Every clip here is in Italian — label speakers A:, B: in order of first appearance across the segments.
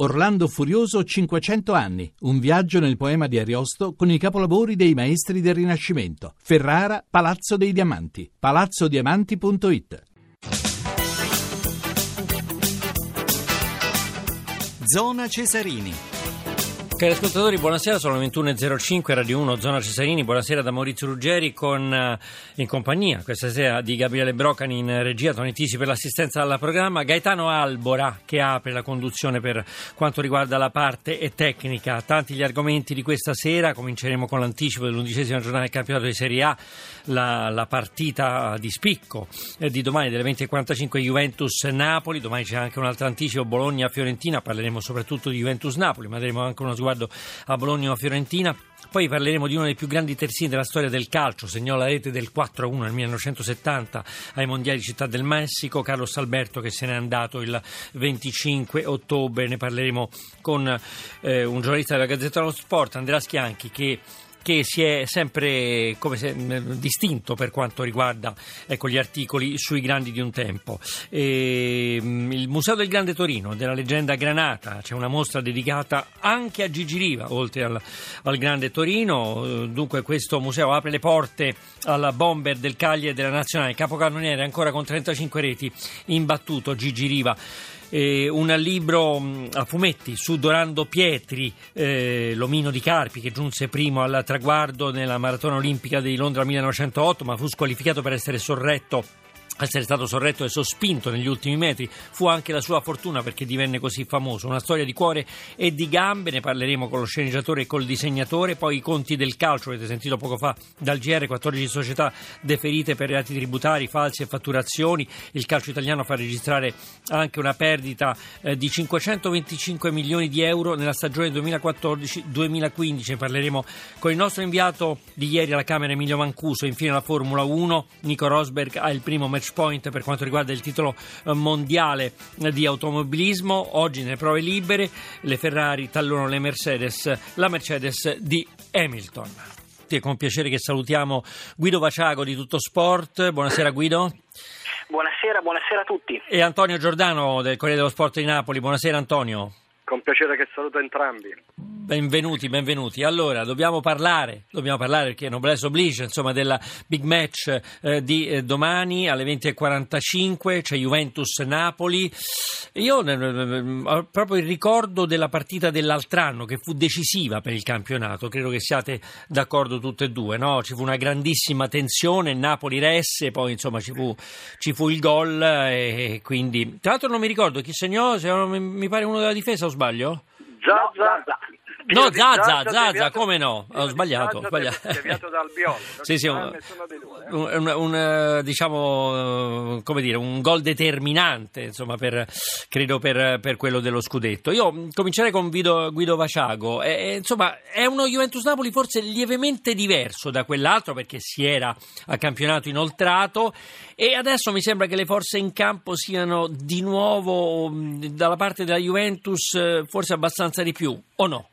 A: Orlando Furioso 500 anni, un viaggio nel poema di Ariosto con i capolavori dei maestri del Rinascimento. Ferrara, Palazzo dei Diamanti, palazzodiamanti.it.
B: Zona Cesarini.
C: Cari ascoltatori, buonasera, sono le 21.05, Radio 1, Zona Cesarini, buonasera da Maurizio Ruggeri con, eh, in compagnia questa sera di Gabriele Brocani in regia, Toni Tisi per l'assistenza al programma, Gaetano Albora che apre la conduzione per quanto riguarda la parte tecnica. Tanti gli argomenti di questa sera, cominceremo con l'anticipo dell'undicesima giornata del campionato di Serie A, la, la partita di spicco eh, di domani delle 20.45 Juventus-Napoli, domani c'è anche un altro anticipo Bologna-Fiorentina, parleremo soprattutto di Juventus-Napoli, ma daremo anche uno sguardo riguardo a Bologna o Fiorentina. Poi parleremo di uno dei più grandi terzini della storia del calcio, segnò la rete del 4-1 nel 1970 ai Mondiali Città del Messico, Carlos Alberto che se n'è andato il 25 ottobre, ne parleremo con eh, un giornalista della Gazzetta dello Sport, Andrea Schianchi, che che si è sempre se, distinto per quanto riguarda ecco, gli articoli sui grandi di un tempo. E, il Museo del Grande Torino, della leggenda Granata, c'è una mostra dedicata anche a Gigi Riva, oltre al, al Grande Torino. Dunque questo museo apre le porte alla bomber del Cagliari della Nazionale, capocannoniere ancora con 35 reti, imbattuto Gigi Riva eh, un libro mh, a fumetti su Dorando Pietri, eh, l'omino di Carpi, che giunse primo al traguardo nella maratona olimpica di Londra 1908, ma fu squalificato per essere sorretto essere stato sorretto e sospinto negli ultimi metri fu anche la sua fortuna perché divenne così famoso. Una storia di cuore e di gambe, ne parleremo con lo sceneggiatore e col disegnatore. Poi i conti del calcio, avete sentito poco fa dal GR, 14 società deferite per reati tributari, falsi e fatturazioni. Il calcio italiano fa registrare anche una perdita eh, di 525 milioni di euro nella stagione 2014-2015. Ne parleremo con il nostro inviato di ieri alla Camera Emilio Mancuso. Infine la Formula 1, Nico Rosberg ha il primo match point per quanto riguarda il titolo eh, mondiale di automobilismo. Oggi nelle prove libere le Ferrari tallonano le Mercedes, la Mercedes di Hamilton. È con piacere che salutiamo Guido Vaciago di Tutto Sport. Buonasera Guido.
D: Buonasera, buonasera a tutti.
C: E Antonio Giordano del Corriere dello Sport di Napoli. Buonasera Antonio.
E: Con piacere che saluto entrambi.
C: Benvenuti, benvenuti. Allora, dobbiamo parlare, dobbiamo parlare perché Noblesse Oblige, insomma, della big match eh, di eh, domani alle 20.45, c'è Juventus-Napoli. Io eh, ho proprio il ricordo della partita dell'altro anno che fu decisiva per il campionato, credo che siate d'accordo tutte e due, no? Ci fu una grandissima tensione, Napoli resse, poi insomma ci fu, ci fu il gol e quindi... Tra l'altro non mi ricordo chi segnò, se mi pare uno della difesa o sbaglio?
E: Zaza.
C: No, Zaza, Zaza, come no? Ho sbagliato.
E: sbagliato. Deviato dal Biolo.
C: Sì, sì, un, un, un, eh, diciamo, eh, come dire, un gol determinante, insomma, per, credo per, per, quello dello scudetto. Io comincerei con Guido, Guido Vaciago. E, insomma, è uno Juventus Napoli forse lievemente diverso da quell'altro perché si era a campionato inoltrato e adesso mi sembra che le forze in campo siano di nuovo dalla parte della Juventus eh, forse abbastanza di più, o no?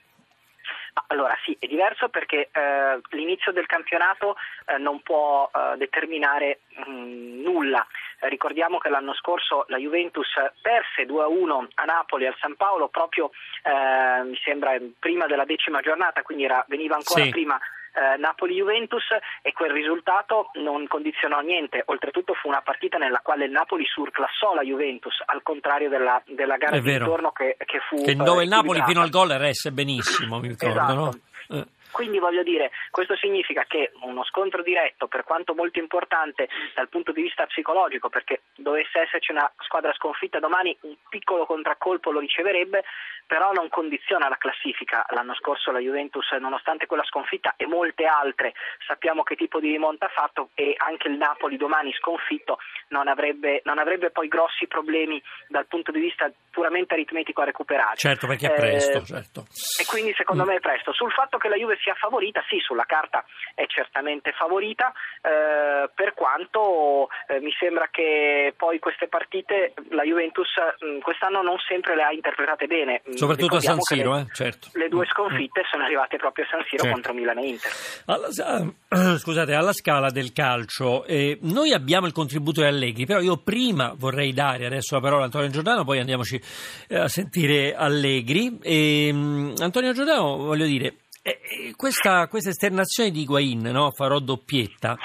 D: Allora sì, è diverso perché eh, l'inizio del campionato eh, non può eh, determinare mh, mm, nulla. ricordiamo che l'anno scorso la Juventus perse 2-1 a Napoli al San Paolo proprio eh, mi sembra prima della decima giornata, quindi era, veniva ancora sì. prima eh, Napoli-Juventus e quel risultato non condizionò niente, oltretutto fu una partita nella quale il Napoli surclassò la Juventus, al contrario della, della gara di ritorno che, che fu...
C: Che dove il Napoli fino al gol resse benissimo, mi ricordo, esatto. no?
D: Eh. Quindi voglio dire, questo significa che uno scontro diretto, per quanto molto importante dal punto di vista psicologico, perché dovesse esserci una squadra sconfitta domani, un piccolo contraccolpo lo riceverebbe, però non condiziona la classifica. L'anno scorso la Juventus, nonostante quella sconfitta e molte altre, sappiamo che tipo di rimonta ha fatto e anche il Napoli domani sconfitto non avrebbe, non avrebbe poi grossi problemi dal punto di vista puramente aritmetico a recuperare.
C: Certo, perché è presto, eh, certo.
D: E quindi secondo mm. me è presto. Sul fatto che la Juve sia favorita, sì, sulla carta è certamente favorita, eh, per quanto eh, mi sembra che poi queste partite la Juventus mh, quest'anno non sempre le ha interpretate bene. Mh,
C: Soprattutto a San
D: ricordiamo
C: Siro,
D: le,
C: eh, certo.
D: le due
C: Mm.
D: sconfitte sono arrivate proprio a San Siro
C: Certo.
D: contro Milan e Inter.
C: Alla, eh, scusate, alla scala del calcio, eh, noi abbiamo il contributo di Allegri, però io prima vorrei dare adesso la parola a Antonio Giordano, poi andiamoci eh, a sentire Allegri. E, mm, Antonio Giordano, voglio dire, eh, eh, questa, questa esternazione di Higuain, no? farò doppietta.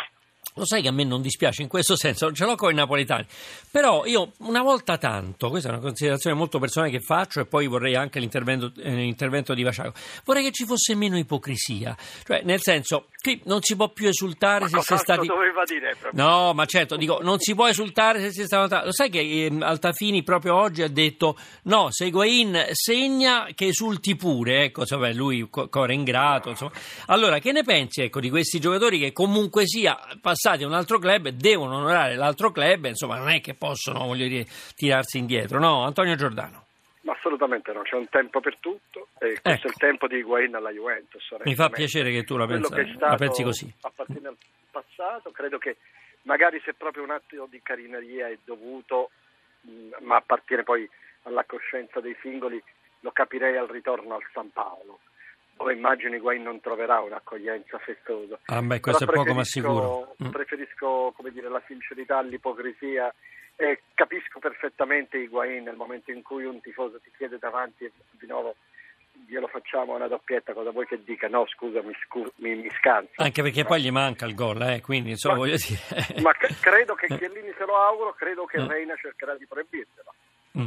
C: Lo sai che a me non dispiace in questo senso, non ce l'ho con i napoletani, però io una volta tanto, questa è una considerazione molto personale che faccio e poi vorrei anche l'intervento, eh, l'intervento di Vasciago, vorrei che ci fosse meno ipocrisia, cioè nel senso qui non si può più esultare
E: Ma
C: se si è stati...
E: doveva dire? proprio?
C: No, ma certo, dico, non si può esultare se si è stato... Lo sai che ehm, Altafini proprio oggi ha detto no, se Higuain segna che esulti pure, ecco, insomma, lui co- core ingrato, insomma. Allora, che ne pensi, ecco, di questi giocatori che comunque sia passati a un altro club e devono onorare l'altro club, insomma, non è che possono, voglio dire, tirarsi indietro, no? Antonio Giordano.
E: Ma assolutamente no, c'è un tempo per tutto e questo
C: Ecco.
E: è il tempo di Higuain alla Juventus.
C: Mi fa piacere che tu la, pensa-
E: che
C: la pensi così.
E: appartiene al passato, credo che magari se proprio un atto di carineria è dovuto, ma appartiene poi alla coscienza dei singoli, lo capirei al ritorno al San Paolo, dove immagino Higuain non troverà un'accoglienza festosa.
C: Ah, beh, questo è
E: Però
C: poco ma sicuro. Mm.
E: Preferisco come dire, la sincerità all'ipocrisia e capisco perfettamente Higuain nel momento in cui un tifoso ti chiede davanti e di nuovo glielo facciamo una doppietta, cosa vuoi che dica? No, scusa, mi, scu- mi, mi scanso.
C: Anche perché poi gli manca il gol, eh, quindi insomma
E: Ma-
C: voglio dire...
E: Ma c- credo che Chiellini se lo auguro, credo che
C: Mm.
E: Reina cercherà di proibirselo.
C: Mm.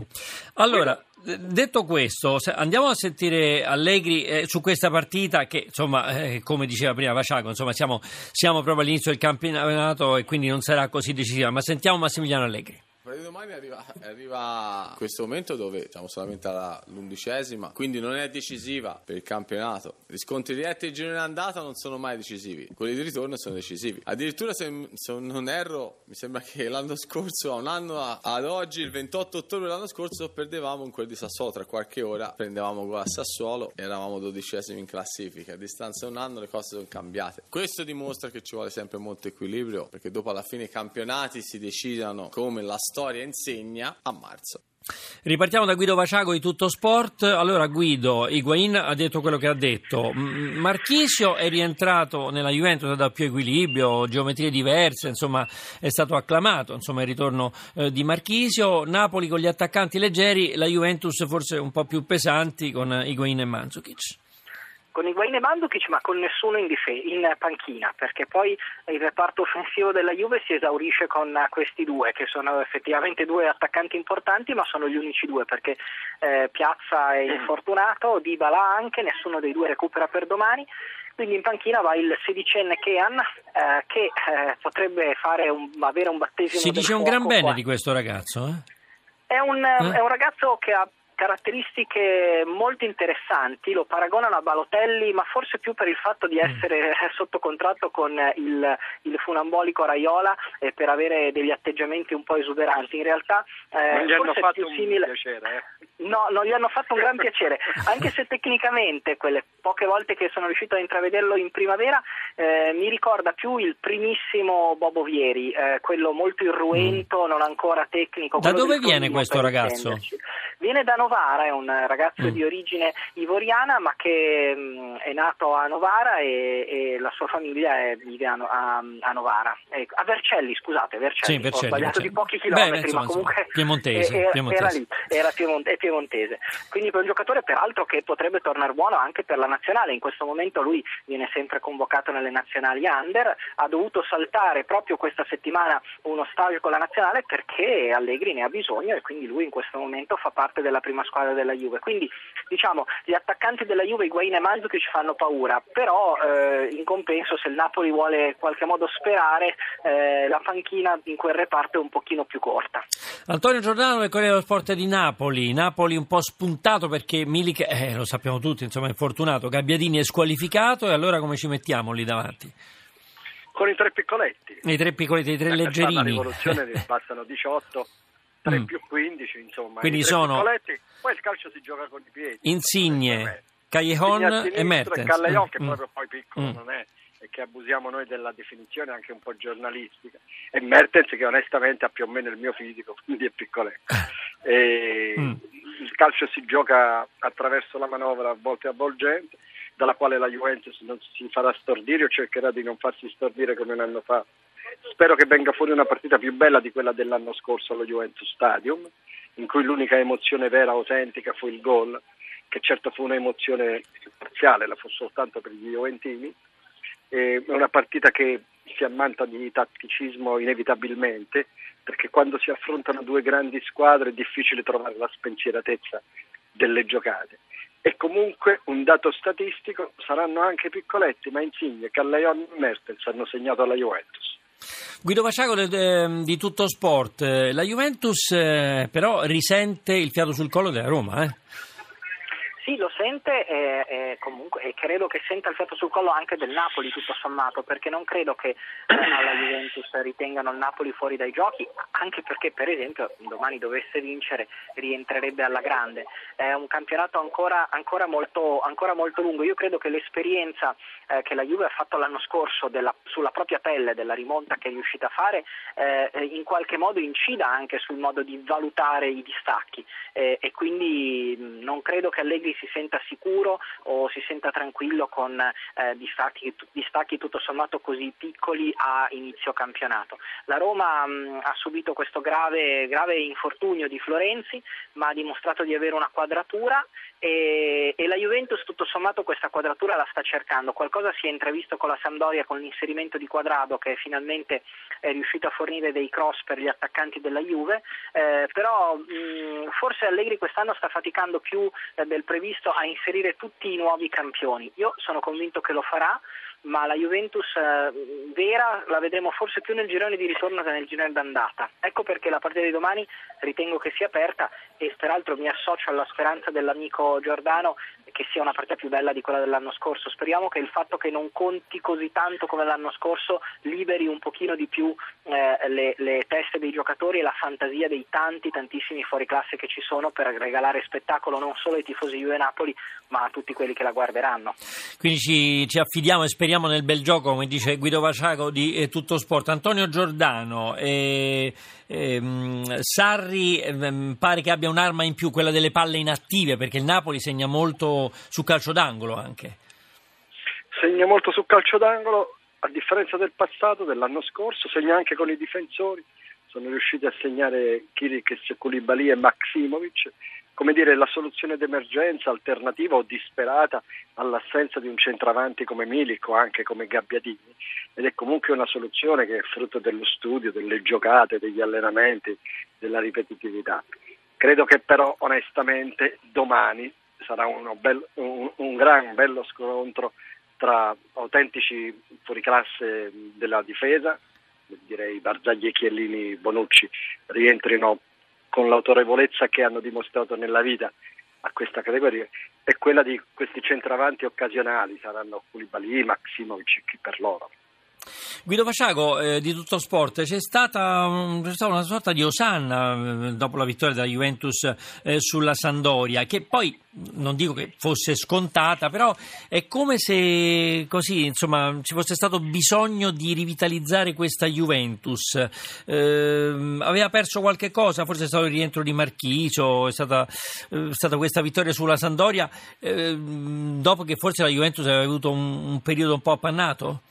C: Allora, detto questo, andiamo a sentire Allegri eh, su questa partita che, insomma, eh, come diceva prima Vaciaco, insomma, siamo, siamo proprio all'inizio del campionato e quindi non sarà così decisiva, ma sentiamo Massimiliano Allegri.
F: Di domani arriva, arriva questo momento dove siamo solamente all'undicesima, quindi non è decisiva per il campionato. Gli scontri diretti del girone andata non sono mai decisivi, quelli di ritorno sono decisivi. Addirittura, se, se non erro, mi sembra che l'anno scorso, a un anno a- ad oggi, il 28 ottobre dell'anno scorso, perdevamo in quel di Sassuolo tra qualche ora, prendevamo gol a Sassuolo eravamo dodicesimi in classifica. A distanza di un anno le cose sono cambiate. Questo dimostra che ci vuole sempre molto equilibrio, perché dopo alla fine i campionati si decidano come la storia insegna a marzo.
C: Ripartiamo da Guido Vaciago di Tutto Sport. Allora, Guido, Higuain ha detto quello che ha detto. Marchisio è rientrato nella Juventus, ha dato più equilibrio, geometrie diverse, insomma, è stato acclamato, insomma, il ritorno eh, di Marchisio. Napoli con gli attaccanti leggeri, la Juventus forse un po' più pesanti con Higuain e Mandzukic.
D: Con Higuain e Mandzukic ma con nessuno in, dife- in panchina perché poi il reparto offensivo della Juve si esaurisce con questi due che sono effettivamente due attaccanti importanti ma sono gli unici due perché eh, Piazza è infortunato, Dybala anche, nessuno dei due recupera per domani quindi in panchina va il sedicenne Kean eh, che eh, potrebbe fare un, avere un battesimo
C: Si
D: del
C: dice un gran bene
D: qua.
C: di questo ragazzo, eh?
D: È un,
C: Eh?
D: è un ragazzo che ha caratteristiche molto interessanti, lo paragonano a Balotelli, ma forse più per il fatto
C: Mm.
D: di essere sotto contratto con il, il funambolico Raiola e per avere degli atteggiamenti un po' esuberanti. In realtà eh,
E: non gli hanno
D: forse è
E: fatto
D: più
E: un
D: simile.
E: piacere, eh.
D: No, non gli hanno fatto un gran piacere, anche se tecnicamente quelle poche volte che sono riuscito a intravederlo in primavera eh, mi ricorda più il primissimo Bobo Vieri, eh, quello molto irruento, non ancora tecnico.
C: Mm. Da dove viene questo ragazzo?
D: intenderci. Viene da Novara, è un ragazzo
C: Mm.
D: di origine ivoriana ma che mh, è nato a Novara e, e la sua famiglia è- vive a, a- a Novara, Ecco, a Vercelli, scusate, Vercelli,
C: Sì, Vercelli,
D: ho sbagliato
C: Vercelli.
D: di pochi
C: Beh,
D: chilometri,
C: insomma,
D: ma comunque
C: piemontese,
D: eh, era,
C: piemontese.
D: era lì, era piemon- è piemontese. Quindi per un giocatore peraltro che potrebbe tornare buono anche per la nazionale, in questo momento lui viene sempre convocato nelle nazionali under, ha dovuto saltare proprio questa settimana uno stage con la nazionale perché Allegri ne ha bisogno e quindi lui in questo momento fa parte della prima squadra della Juve. Quindi diciamo gli attaccanti della Juve, Higuain e Mandzukic ci fanno paura, però eh, in compenso se il Napoli vuole in qualche modo sperare eh, la panchina in quel reparto è un pochino più corta.
C: Antonio Giordano del Corriere dello Sport di Napoli, Napoli un po' spuntato perché Milik, eh, lo sappiamo tutti, insomma è fortunato, Gabbiadini è squalificato e allora come ci mettiamo lì davanti?
E: Con i tre piccoletti.
C: I tre piccoli, i tre
E: Eh,
C: leggerini.
E: La rivoluzione ne bastano 18, 3
C: Mm.
E: più 15, insomma.
C: Quindi sono-
E: Poi il calcio si gioca con i piedi.
C: Insigne, Callejon e Mertens.
E: Callejon che
C: Mm.
E: proprio poi piccolo
C: Mm.
E: non è e che abusiamo noi della definizione anche un po' giornalistica e Mertens che onestamente ha più o meno il mio fisico quindi è piccoletto E
C: Mm.
E: il calcio si gioca attraverso la manovra a volte avvolgente dalla quale la Juventus non si farà stordire o cercherà di non farsi stordire come un anno fa spero che venga fuori una partita più bella di quella dell'anno scorso allo Juventus Stadium in cui l'unica emozione vera, autentica fu il gol che certo fu un'emozione parziale, la fu soltanto per gli Juventini è una partita che si ammanta di tatticismo inevitabilmente, perché quando si affrontano due grandi squadre è difficile trovare la spensieratezza delle giocate. E comunque un dato statistico saranno anche piccoletti, ma Insigne, Callejon e Mertens hanno segnato alla Juventus.
C: Guido Vaciaco de- de- di Tutto Sport, Eh, la Juventus eh, però risente il fiato sul collo della Roma, eh?
D: Sì, lo sente e, e comunque, e credo che senta il fiato sul collo anche del Napoli tutto sommato, perché non credo che eh, alla Juventus ritengano il Napoli fuori dai giochi, anche perché per esempio domani dovesse vincere rientrerebbe alla grande. È un campionato ancora, ancora, molto, ancora molto lungo. Io credo che l'esperienza eh, che la Juve ha fatto l'anno scorso della- sulla propria pelle della rimonta che è riuscita a fare eh, in qualche modo incida anche sul modo di valutare i distacchi eh, e quindi non credo che Allegri si senta sicuro o si senta tranquillo con eh, distacchi, distacchi tutto sommato così piccoli a inizio campionato. La Roma mh, ha subito questo grave, grave infortunio di Florenzi ma ha dimostrato di avere una quadratura e, e la Juventus tutto sommato questa quadratura la sta cercando. Qualcosa si è intravisto con la Sampdoria con l'inserimento di Quadrado che finalmente è riuscito a fornire dei cross per gli attaccanti della Juve, eh, però mh, forse Allegri quest'anno sta faticando più eh, del previsto a inserire tutti i nuovi campioni. Io sono convinto che lo farà, ma la Juventus eh, vera la vedremo forse più nel girone di ritorno che nel girone d'andata. Ecco perché la partita di domani ritengo che sia aperta e peraltro mi associo alla speranza dell'amico Giordano che sia una partita più bella di quella dell'anno scorso. Speriamo che il fatto che non conti così tanto come l'anno scorso liberi un pochino di più eh, le, le teste dei giocatori e la fantasia dei tanti, tantissimi fuori classe che ci sono per regalare spettacolo non solo ai tifosi Juve Napoli ma a tutti quelli che la guarderanno.
C: Quindi ci, ci affidiamo e speriamo nel bel gioco, come dice Guido Vaciaco di eh, Tutto Sport. Antonio Giordano, eh, ehm, Sarri ehm, pare che abbia un'arma in più, quella delle palle inattive, perché il Napoli segna molto su calcio d'angolo anche.
E: Segna molto sul calcio d'angolo, a differenza del passato, dell'anno scorso, segna anche con i difensori, sono riusciti a segnare Kirikes, Koulibaly e Maximovic, come dire la soluzione d'emergenza, alternativa o disperata all'assenza di un centravanti come Milik o anche come Gabbiadini ed è comunque una soluzione che è frutto dello studio, delle giocate, degli allenamenti, della ripetitività. Credo che però onestamente domani sarà uno bel- un, un gran bello scontro tra autentici fuoriclasse della difesa, direi Barzagli, Chiellini, Bonucci rientrino con l'autorevolezza che hanno dimostrato nella vita a questa categoria e quella di questi centravanti occasionali saranno Koulibaly, Maximovic e chi per loro.
C: Guido Vaciaco eh, di Tutto Sport, c'è stata, un- c'è stata una sorta di osanna eh, dopo la vittoria della Juventus eh, sulla Sandoria, che poi non dico che fosse scontata, però è come se così, insomma, ci fosse stato bisogno di rivitalizzare questa Juventus. Eh, aveva perso qualche cosa, forse è stato il rientro di Marchicio, è stata, eh, è stata questa vittoria sulla Sandoria, eh, dopo che forse la Juventus aveva avuto un, un periodo un po' appannato?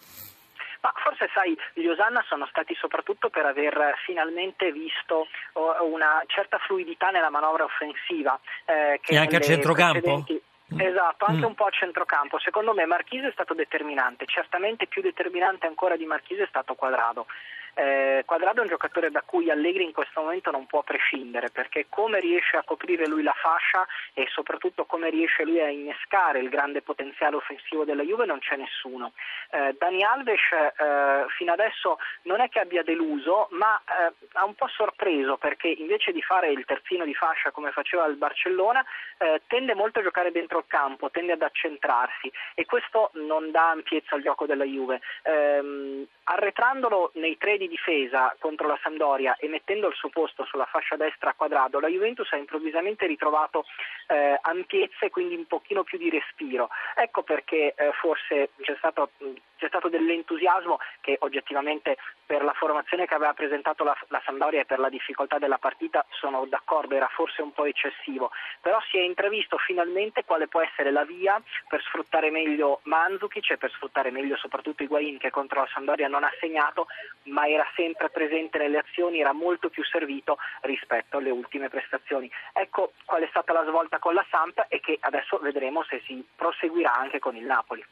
D: Forse sai, gli Osanna sono stati soprattutto per aver finalmente visto oh, una certa fluidità nella manovra offensiva. eh, che
C: E anche a centrocampo?
D: precedenti- Esatto, anche
C: Mm.
D: un po' a centrocampo. Secondo me Marchise è stato determinante, certamente più determinante ancora di Marchise è stato Quadrado. Eh, Quadrado è un giocatore da cui Allegri in questo momento non può prescindere perché come riesce a coprire lui la fascia e soprattutto come riesce lui a innescare il grande potenziale offensivo della Juve non c'è nessuno. Eh, Dani Alves eh, fino adesso non è che abbia deluso ma eh, ha un po' sorpreso perché invece di fare il terzino di fascia come faceva il Barcellona eh, tende molto a giocare dentro il campo, tende ad accentrarsi e questo non dà ampiezza al gioco della Juve. Ehm, arretrandolo nei tre di difesa contro la Sampdoria e mettendo al suo posto sulla fascia destra a quadrado, la Juventus ha improvvisamente ritrovato eh, ampiezza e quindi un pochino più di respiro. Ecco perché eh, forse c'è stato, c'è stato, dell'entusiasmo che oggettivamente per la formazione che aveva presentato la, la Sampdoria e per la difficoltà della partita sono d'accordo, era forse un po' eccessivo, però si è intravisto finalmente quale può essere la via per sfruttare meglio Mandzukic e per sfruttare meglio soprattutto Higuain che contro la Sampdoria non ha segnato ma era sempre presente nelle azioni, era molto più servito rispetto alle ultime prestazioni. Ecco qual è stata la svolta con la Samp e che adesso vedremo se si proseguirà anche con il Napoli.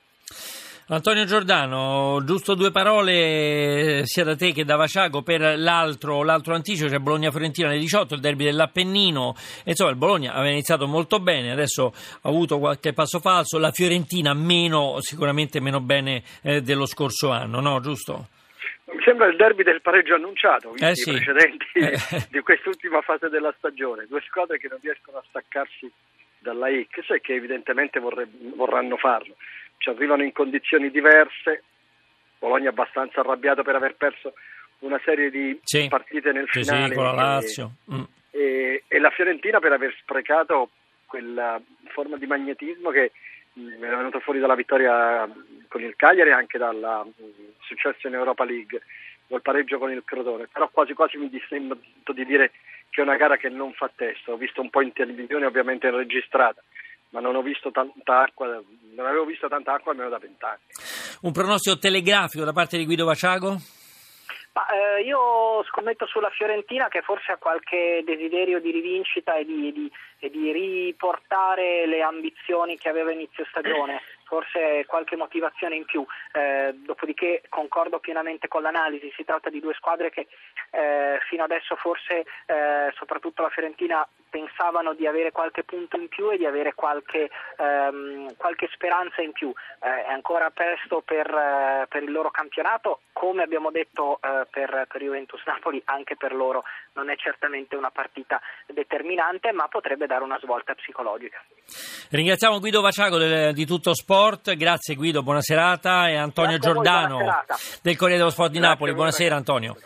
C: Antonio Giordano, giusto due parole sia da te che da Vaciago per l'altro, l'altro anticipo, c'è Bologna-Fiorentina alle 18, il derby dell'Appennino, insomma il Bologna aveva iniziato molto bene, adesso ha avuto qualche passo falso, la Fiorentina meno, sicuramente meno bene eh, dello scorso anno, no? Giusto?
E: Mi sembra il derby del pareggio annunciato, visti eh sì. i precedenti eh. di quest'ultima fase della stagione, due squadre che non riescono a staccarsi dalla X e che evidentemente vorre, vorranno farlo ci arrivano in condizioni diverse, Bologna abbastanza arrabbiato per aver perso una serie di
C: sì.
E: partite nel
C: sì,
E: finale
C: sì, con la Lazio.
E: E, mm. e, e, la Fiorentina per aver sprecato quella forma di magnetismo che era venuta fuori dalla vittoria con il Cagliari e anche dal mm, successo in Europa League col pareggio con il Crotone però quasi quasi mi sembra di dire che è una gara che non fa testo ho visto un po' in televisione ovviamente registrata ma non ho visto tanta acqua, non avevo visto tanta acqua almeno da vent'anni.
C: Un pronostico telegrafico da parte di Guido Vaciago?
D: Ma, eh, io scommetto sulla Fiorentina che forse ha qualche desiderio di rivincita e di, di, e di riportare le ambizioni che aveva inizio stagione forse qualche motivazione in più. Eh, dopodiché concordo pienamente con l'analisi, si tratta di due squadre che eh, fino adesso forse, eh, soprattutto la Fiorentina, pensavano di avere qualche punto in più e di avere qualche, ehm, qualche speranza in più. Eh, è ancora presto per, eh, per, il loro campionato, come abbiamo detto eh, per, per Juventus Napoli, anche per loro non è certamente una partita determinante, ma potrebbe dare una svolta psicologica.
C: Ringraziamo Guido Vaciago del, di Tutto Sport, grazie Guido, buona serata e Antonio Giordano del Corriere dello Sport di grazie Napoli, buonasera Antonio.